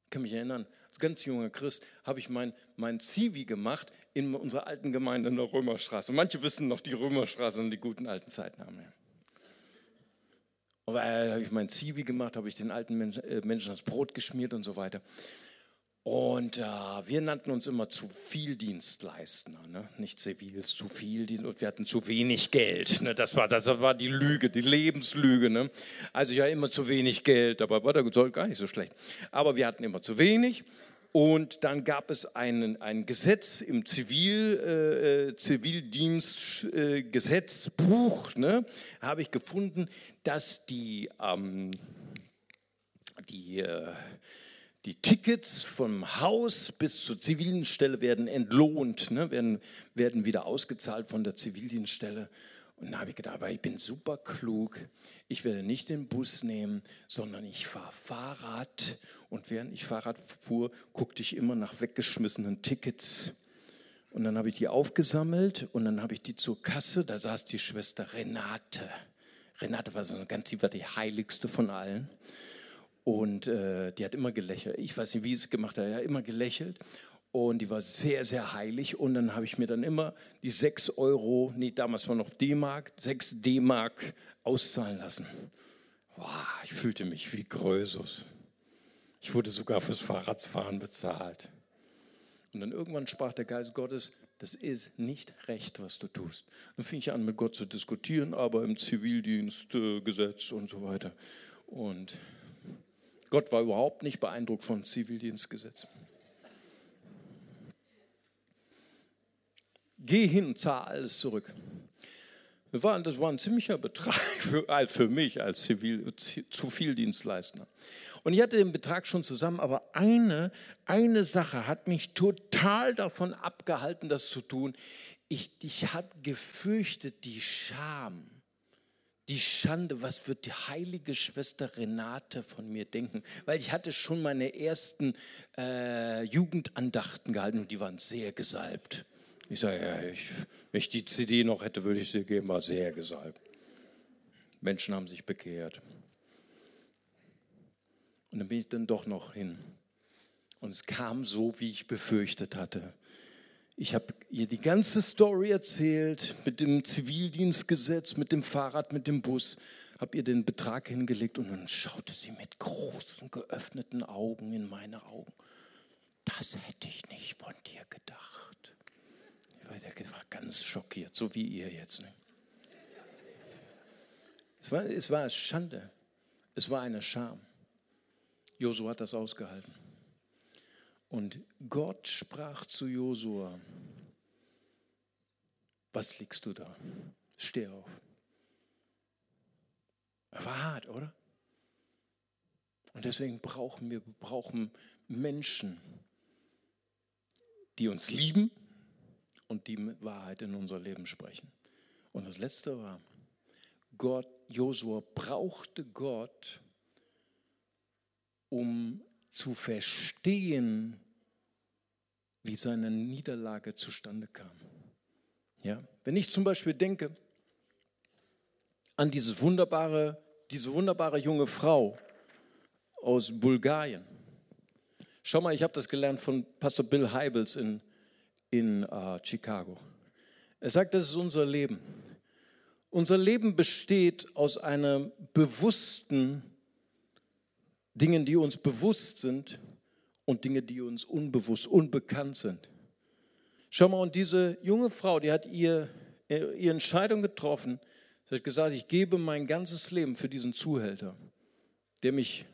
Speaker 1: Ich kann mich erinnern, als ganz junger Christ habe ich mein, mein Zivi gemacht in unserer alten Gemeinde in der Römerstraße. Manche wissen noch die Römerstraße und die guten alten Zeiten Und äh, habe ich mein Zivi gemacht, habe ich den alten Menschen, äh, Menschen das Brot geschmiert und so weiter. Und äh, wir nannten uns immer zu viel Dienstleister, ne? nicht zivil, zu viel Dienst und wir hatten zu wenig Geld. Ne? Das, war, das war die Lüge, die Lebenslüge. Ne? Also ja immer zu wenig Geld, aber war der gar nicht so schlecht. Aber wir hatten immer zu wenig und dann gab es einen, ein Gesetz im Zivil, äh, äh Zivildienstgesetzbuch, äh, ne, habe ich gefunden, dass die, ähm, die, äh, die Tickets vom Haus bis zur Zivildienststelle werden entlohnt, ne, werden, werden wieder ausgezahlt von der Zivildienststelle. Und da habe ich gedacht, aber ich bin super klug. Ich werde nicht den Bus nehmen, sondern ich fahre Fahrrad. Und während ich Fahrrad fuhr, guckte ich immer nach weggeschmissenen Tickets. Und dann habe ich die aufgesammelt und dann habe ich die zur Kasse. Da saß die Schwester Renate. Renate war so eine ganz, die war die heiligste von allen. Und äh, die hat immer gelächelt. Ich weiß nicht, wie sie es gemacht hat. Ja, immer gelächelt und die war sehr, sehr heilig. Und dann habe ich mir dann immer die 6 Euro, nee, damals war noch D-Mark, 6 D-Mark auszahlen lassen. Wow, ich fühlte mich wie Grösus. Ich wurde sogar fürs Fahrradfahren bezahlt. Und dann irgendwann sprach der Geist Gottes, das ist nicht recht, was du tust. Dann fing ich an, mit Gott zu diskutieren, aber im Zivildienstgesetz und so weiter. Und Gott war überhaupt nicht beeindruckt vom Zivildienstgesetz. Geh hin, zahl alles zurück. Das war, das war ein ziemlicher Betrag für, für mich als Zivil, Zivildienstleister. Und ich hatte den Betrag schon zusammen, aber eine, eine Sache hat mich total davon abgehalten, das zu tun. Ich, ich habe gefürchtet, die Scham, die Schande, was wird die heilige Schwester Renate von mir denken? Weil ich hatte schon meine ersten äh, Jugendandachten gehalten und die waren sehr gesalbt. Ich sage, ja, ich, wenn ich die CD noch hätte, würde ich sie geben, war sehr gesalbt. Menschen haben sich bekehrt. Und dann bin ich dann doch noch hin. Und es kam so, wie ich befürchtet hatte. Ich habe ihr die ganze Story erzählt mit dem Zivildienstgesetz, mit dem Fahrrad, mit dem Bus, habe ihr den Betrag hingelegt und dann schaute sie mit großen geöffneten Augen in meine Augen. Das hätte ich nicht von dir gedacht. Ich war ganz schockiert, so wie ihr jetzt. Ne? Es war, es war Schande, es war eine Scham. Josua hat das ausgehalten. Und Gott sprach zu Josua, was liegst du da? Steh auf. Er war hart, oder? Und deswegen brauchen wir brauchen Menschen, die uns lieben und die Wahrheit in unser Leben sprechen. Und das Letzte war, Gott, Josua brauchte Gott, um zu verstehen, wie seine Niederlage zustande kam. Ja? Wenn ich zum Beispiel denke an dieses wunderbare, diese wunderbare junge Frau aus Bulgarien. Schau mal, ich habe das gelernt von Pastor Bill Heibels in, in uh, Chicago. Er sagt, das ist unser Leben. Unser Leben besteht aus einer bewussten Dingen, die uns bewusst sind und Dinge, die uns unbewusst, unbekannt sind. Schau mal, und diese junge Frau, die hat ihr, äh, ihre Entscheidung getroffen. Sie hat gesagt, ich gebe mein ganzes Leben für diesen Zuhälter, der mich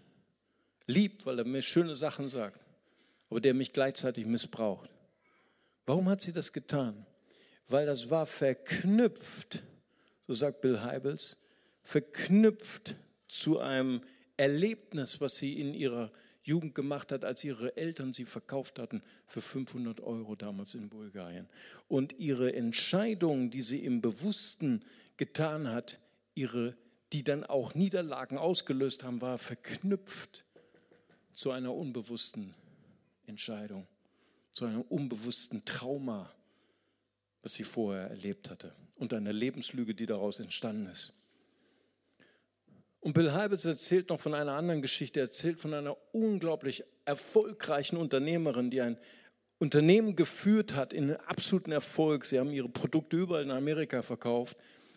Speaker 1: liebt, weil er mir schöne Sachen sagt, aber der mich gleichzeitig missbraucht. Warum hat sie das getan? Weil das war verknüpft, so sagt Bill Heibels, verknüpft zu einem Erlebnis, was sie in ihrer Jugend gemacht hat, als ihre Eltern sie verkauft hatten für 500 Euro damals in Bulgarien. Und ihre Entscheidung, die sie im Bewussten getan hat, ihre, die dann auch Niederlagen ausgelöst haben, war verknüpft zu einer unbewussten Entscheidung, zu einem unbewussten Trauma, das sie vorher erlebt hatte und einer Lebenslüge, die daraus entstanden ist. Und Bill Heibels erzählt noch von einer anderen Geschichte, er erzählt von einer unglaublich erfolgreichen Unternehmerin, die ein Unternehmen geführt hat in absoluten Erfolg. Sie haben ihre Produkte überall in Amerika verkauft.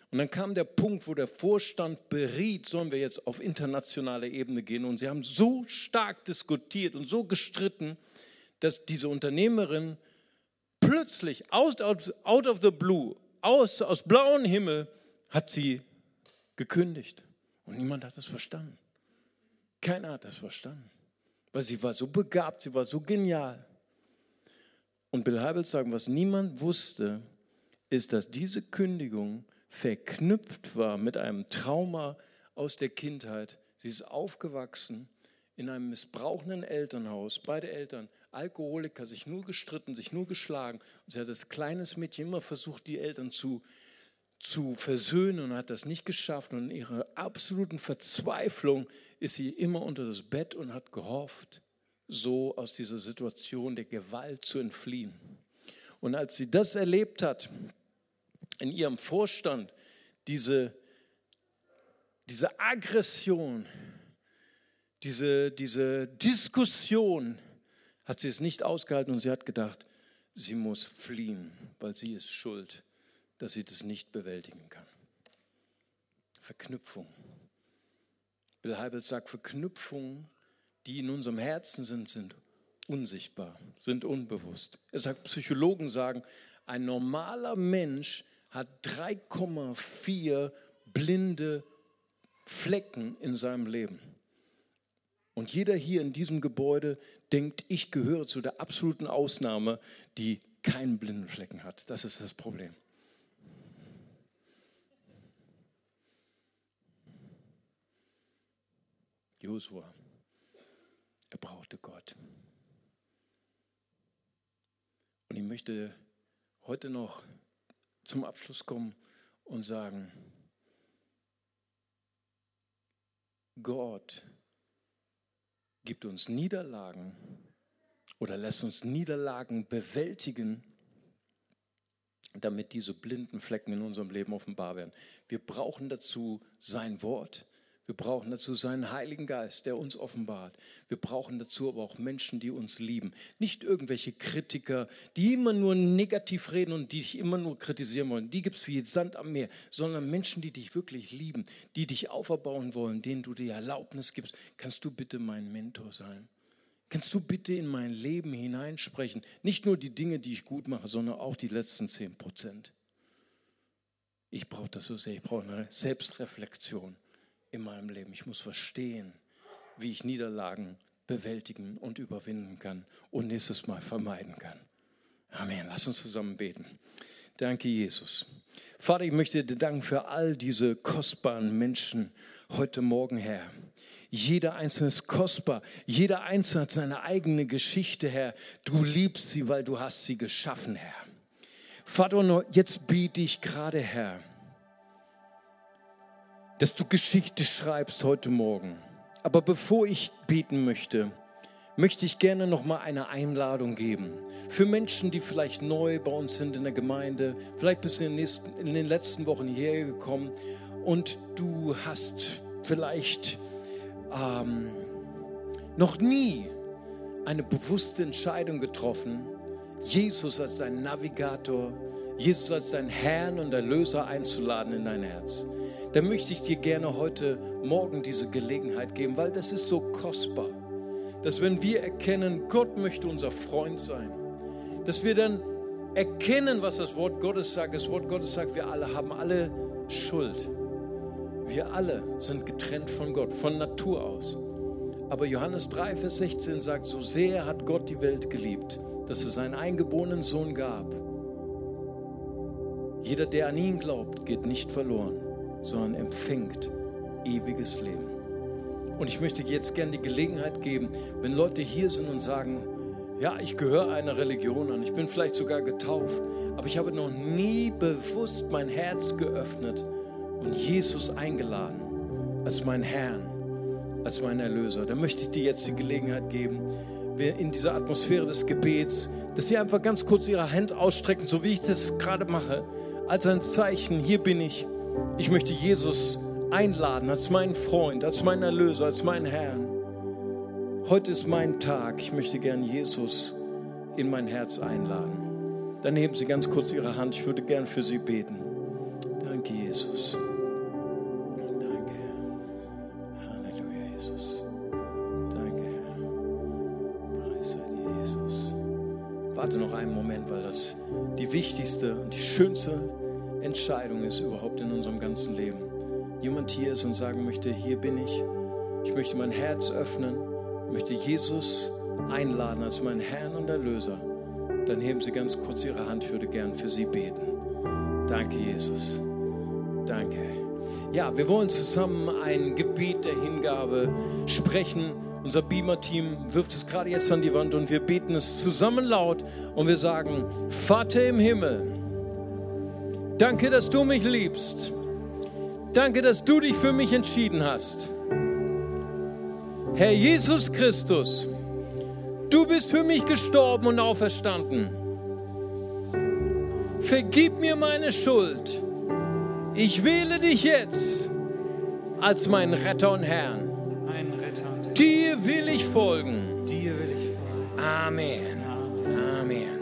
Speaker 1: Und dann kam der Punkt, wo der Vorstand beriet, sollen wir jetzt auf internationale Ebene gehen. Und sie haben so stark diskutiert und so gestritten, dass diese Unternehmerin plötzlich out, out of the blue, aus, aus blauem Himmel, hat sie gekündigt. Und niemand hat das verstanden. Keiner hat das verstanden. Weil sie war so begabt, sie war so genial. Und Bill Heibels sagen, was niemand wusste, ist, dass diese Kündigung verknüpft war mit einem Trauma aus der Kindheit. Sie ist aufgewachsen in einem missbrauchenden Elternhaus. Beide Eltern Alkoholiker, sich nur gestritten, sich nur geschlagen. Und sie hat als kleines Mädchen immer versucht, die Eltern zu zu versöhnen und hat das nicht geschafft. Und in ihrer absoluten Verzweiflung ist sie immer unter das Bett und hat gehofft, so aus dieser Situation der Gewalt zu entfliehen. Und als sie das erlebt hat, in ihrem Vorstand, diese, diese Aggression, diese, diese Diskussion, hat sie es nicht ausgehalten und sie hat gedacht, sie muss fliehen, weil sie ist schuld dass sie das nicht bewältigen kann. Verknüpfung. Bill Heibels sagt, Verknüpfungen, die in unserem Herzen sind, sind unsichtbar, sind unbewusst. Er sagt, Psychologen sagen, ein normaler Mensch hat 3,4 blinde Flecken in seinem Leben. Und jeder hier in diesem Gebäude denkt, ich gehöre zu der absoluten Ausnahme, die keinen blinden Flecken hat. Das ist das Problem. Josua, er brauchte Gott. Und ich möchte heute noch zum Abschluss kommen und sagen, Gott gibt uns Niederlagen oder lässt uns Niederlagen bewältigen, damit diese blinden Flecken in unserem Leben offenbar werden. Wir brauchen dazu sein Wort. Wir brauchen dazu seinen Heiligen Geist, der uns offenbart. Wir brauchen dazu aber auch Menschen, die uns lieben. Nicht irgendwelche Kritiker, die immer nur negativ reden und die dich immer nur kritisieren wollen. Die gibt es wie Sand am Meer, sondern Menschen, die dich wirklich lieben, die dich auferbauen wollen, denen du die Erlaubnis gibst. Kannst du bitte mein Mentor sein? Kannst du bitte in mein Leben hineinsprechen? Nicht nur die Dinge, die ich gut mache, sondern auch die letzten 10 Prozent. Ich brauche das so sehr. Ich brauche eine Selbstreflexion in meinem Leben. Ich muss verstehen, wie ich Niederlagen bewältigen und überwinden kann und nächstes Mal vermeiden kann. Amen. Lass uns zusammen beten. Danke, Jesus. Vater, ich möchte dir danken für all diese kostbaren Menschen heute Morgen, Herr. Jeder Einzelne ist kostbar. Jeder Einzelne hat seine eigene Geschichte, Herr. Du liebst sie, weil du hast sie geschaffen, Herr. Vater, jetzt biete ich gerade, Herr, dass du Geschichte schreibst heute Morgen. Aber bevor ich beten möchte, möchte ich gerne noch mal eine Einladung geben für Menschen, die vielleicht neu bei uns sind in der Gemeinde. Vielleicht bist du in den, nächsten, in den letzten Wochen hierher gekommen und du hast vielleicht ähm, noch nie eine bewusste Entscheidung getroffen, Jesus als dein Navigator, Jesus als dein Herrn und Erlöser einzuladen in dein Herz dann möchte ich dir gerne heute Morgen diese Gelegenheit geben, weil das ist so kostbar, dass wenn wir erkennen, Gott möchte unser Freund sein, dass wir dann erkennen, was das Wort Gottes sagt. Das Wort Gottes sagt, wir alle haben alle Schuld. Wir alle sind getrennt von Gott, von Natur aus. Aber Johannes 3, Vers 16 sagt, so sehr hat Gott die Welt geliebt, dass es seinen eingeborenen Sohn gab. Jeder, der an ihn glaubt, geht nicht verloren, sondern empfängt ewiges Leben. Und ich möchte jetzt gerne die Gelegenheit geben, wenn Leute hier sind und sagen, ja, ich gehöre einer Religion an, ich bin vielleicht sogar getauft, aber ich habe noch nie bewusst mein Herz geöffnet und Jesus eingeladen als mein Herrn, als mein Erlöser. Da möchte ich dir jetzt die Gelegenheit geben, in dieser Atmosphäre des Gebets, dass sie einfach ganz kurz ihre Hand ausstrecken, so wie ich das gerade mache, als ein Zeichen, hier bin ich ich möchte Jesus einladen als meinen Freund, als meinen Erlöser, als meinen Herrn. Heute ist mein Tag. Ich möchte gern Jesus in mein Herz einladen. Dann heben Sie ganz kurz Ihre Hand. Ich würde gern für Sie beten. Danke, Jesus. Danke, Herr. Halleluja, Jesus. Danke, Herr. Preis sei dir, Jesus. Warte noch einen Moment, weil das die wichtigste und die schönste Entscheidung ist überhaupt in unserem ganzen Leben. Jemand hier ist und sagen möchte, hier bin ich, ich möchte mein Herz öffnen, möchte Jesus einladen als meinen Herrn und Erlöser, dann heben Sie ganz kurz Ihre Hand, ich würde gern für Sie beten. Danke, Jesus. Danke. Ja, wir wollen zusammen ein Gebet der Hingabe sprechen. Unser Beamer-Team wirft es gerade jetzt an die Wand und wir beten es zusammen laut und wir sagen, Vater im Himmel, Danke, dass du mich liebst. Danke, dass du dich für mich entschieden hast. Herr Jesus Christus, du bist für mich gestorben und auferstanden. Vergib mir meine Schuld. Ich wähle dich jetzt als meinen Retter und Herrn. Dir will ich folgen.
Speaker 2: Dir will ich folgen.
Speaker 1: Amen. Amen.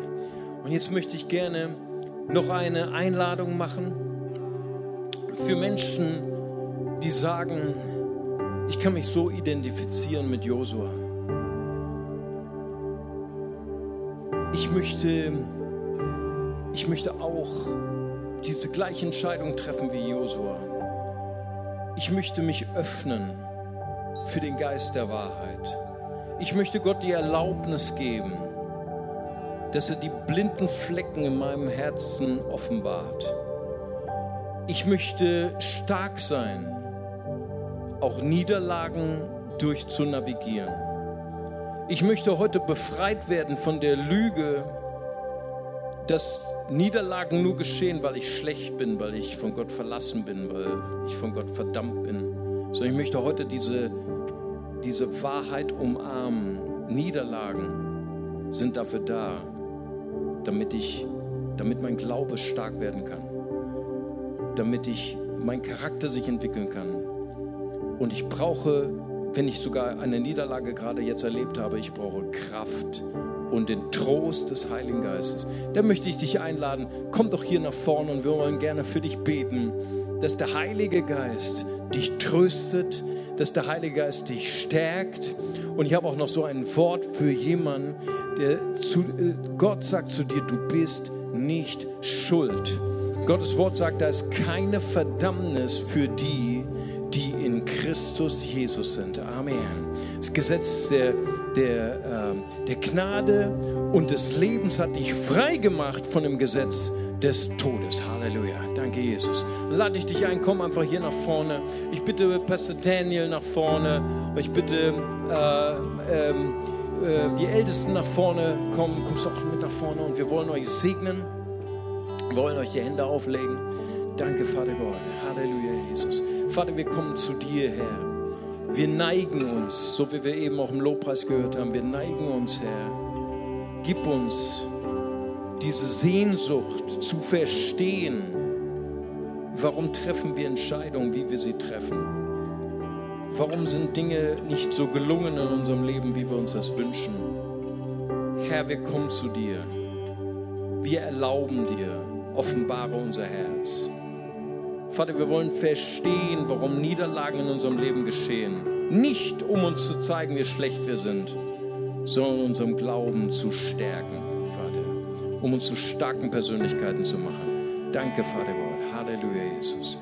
Speaker 1: Und jetzt möchte ich gerne noch eine Einladung machen für Menschen, die sagen, ich kann mich so identifizieren mit Josua. Ich möchte, ich möchte auch diese gleiche Entscheidung treffen wie Josua. Ich möchte mich öffnen für den Geist der Wahrheit. Ich möchte Gott die Erlaubnis geben, dass er die blinden Flecken in meinem Herzen offenbart. Ich möchte stark sein, auch Niederlagen durchzunavigieren. Ich möchte heute befreit werden von der Lüge, dass Niederlagen nur geschehen, weil ich schlecht bin, weil ich von Gott verlassen bin, weil ich von Gott verdammt bin, sondern ich möchte heute diese, diese Wahrheit umarmen. Niederlagen sind dafür da, damit ich, damit mein Glaube stark werden kann, damit ich mein Charakter sich entwickeln kann. Und ich brauche, wenn ich sogar eine Niederlage gerade jetzt erlebt habe, ich brauche Kraft und den Trost des Heiligen Geistes. Da möchte ich dich einladen, komm doch hier nach vorne und wir wollen gerne für dich beten, dass der Heilige Geist dich tröstet, dass der Heilige Geist dich stärkt. Und ich habe auch noch so ein Wort für jemanden, der zu, äh, Gott sagt zu dir, du bist nicht schuld. Gottes Wort sagt, da ist keine Verdammnis für die, die in Christus Jesus sind. Amen. Das Gesetz der, der, äh, der Gnade und des Lebens hat dich frei gemacht von dem Gesetz des Todes. Halleluja. Danke, Jesus. Lade ich dich ein, komm einfach hier nach vorne. Ich bitte Pastor Daniel nach vorne. Ich bitte äh, äh, die Ältesten nach vorne. Komm, kommst auch mit nach vorne und wir wollen euch segnen. Wir wollen euch die Hände auflegen. Danke, Vater Gott. Halleluja, Jesus. Vater, wir kommen zu dir, Herr. Wir neigen uns, so wie wir eben auch im Lobpreis gehört haben, wir neigen uns, Herr. Gib uns diese Sehnsucht zu verstehen, warum treffen wir Entscheidungen, wie wir sie treffen. Warum sind Dinge nicht so gelungen in unserem Leben, wie wir uns das wünschen? Herr, wir kommen zu dir. Wir erlauben dir, offenbare unser Herz. Vater, wir wollen verstehen, warum Niederlagen in unserem Leben geschehen. Nicht um uns zu zeigen, wie schlecht wir sind, sondern unserem Glauben zu stärken, um uns zu starken Persönlichkeiten zu machen. Danke, Vater Gott. Halleluja, Jesus.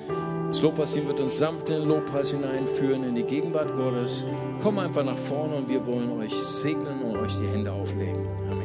Speaker 1: Das Lobpreisteam wird uns sanft in den Lobpreis hineinführen, in die Gegenwart Gottes. Komm einfach nach vorne und wir wollen euch segnen und euch die Hände auflegen. Amen.